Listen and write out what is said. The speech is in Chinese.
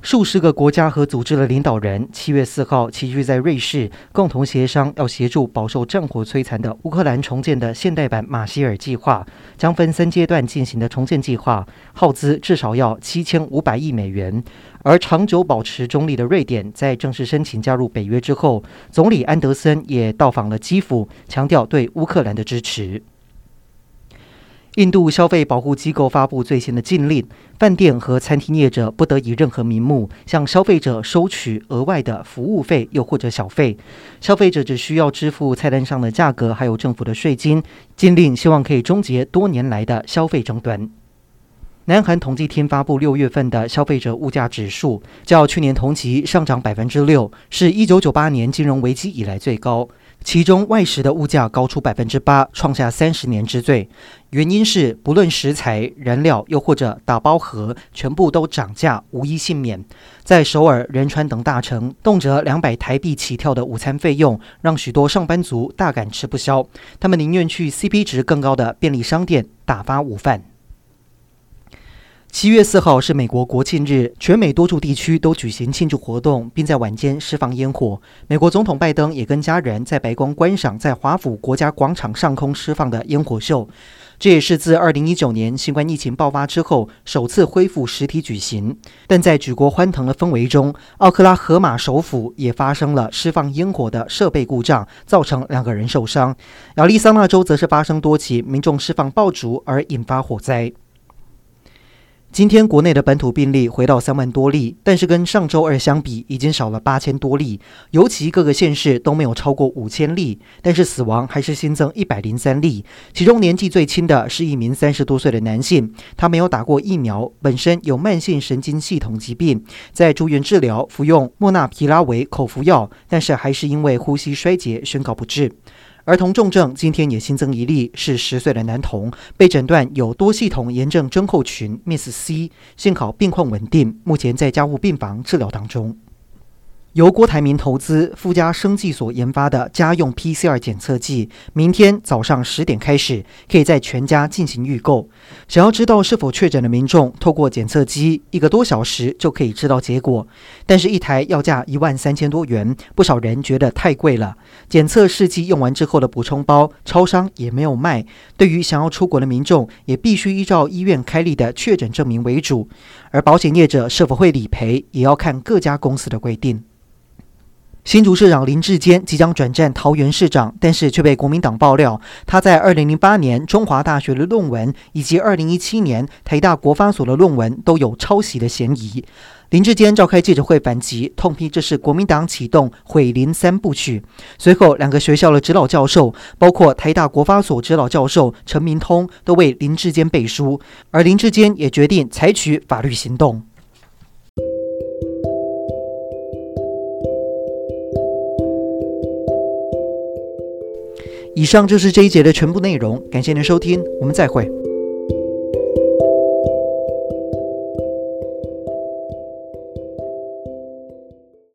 数十个国家和组织的领导人七月四号齐聚在瑞士，共同协商要协助饱受战火摧残的乌克兰重建的现代版马歇尔计划，将分三阶段进行的重建计划，耗资至少要七千五百亿美元。而长久保持中立的瑞典，在正式申请加入北约之后，总理安德森也到访了基辅，强调对乌克兰的支持。印度消费保护机构发布最新的禁令，饭店和餐厅业者不得以任何名目向消费者收取额外的服务费，又或者小费。消费者只需要支付菜单上的价格，还有政府的税金。禁令希望可以终结多年来的消费争端。南韩统计厅发布六月份的消费者物价指数，较去年同期上涨百分之六，是一九九八年金融危机以来最高。其中外食的物价高出百分之八，创下三十年之最。原因是不论食材、燃料，又或者打包盒，全部都涨价，无一幸免。在首尔、仁川等大城，动辄两百台币起跳的午餐费用，让许多上班族大感吃不消。他们宁愿去 CP 值更高的便利商店打发午饭。七月四号是美国国庆日，全美多处地区都举行庆祝活动，并在晚间释放烟火。美国总统拜登也跟家人在白宫观赏在华府国家广场上空释放的烟火秀。这也是自二零一九年新冠疫情爆发之后首次恢复实体举行。但在举国欢腾的氛围中，奥克拉荷马首府也发生了释放烟火的设备故障，造成两个人受伤。亚利桑那州则是发生多起民众释放爆竹而引发火灾。今天国内的本土病例回到三万多例，但是跟上周二相比，已经少了八千多例。尤其各个县市都没有超过五千例，但是死亡还是新增一百零三例。其中年纪最轻的是一名三十多岁的男性，他没有打过疫苗，本身有慢性神经系统疾病，在住院治疗，服用莫纳皮拉韦口服药，但是还是因为呼吸衰竭宣告不治。儿童重症今天也新增一例，是十岁的男童，被诊断有多系统炎症症候群 （Miss C），幸好病况稳定，目前在家务病房治疗当中。由郭台铭投资、富嘉生技所研发的家用 PCR 检测剂，明天早上十点开始，可以在全家进行预购。想要知道是否确诊的民众，透过检测机，一个多小时就可以知道结果。但是，一台要价一万三千多元，不少人觉得太贵了。检测试剂用完之后的补充包，超商也没有卖。对于想要出国的民众，也必须依照医院开立的确诊证明为主。而保险业者是否会理赔，也要看各家公司的规定。新竹市长林志坚即将转战桃园市长，但是却被国民党爆料，他在二零零八年中华大学的论文以及二零一七年台大国发所的论文都有抄袭的嫌疑。林志坚召开记者会反击，痛批这是国民党启动毁林三部曲。随后，两个学校的指导教授，包括台大国发所指导教授陈明通，都为林志坚背书，而林志坚也决定采取法律行动。以上就是这一节的全部内容，感谢您收听，我们再会。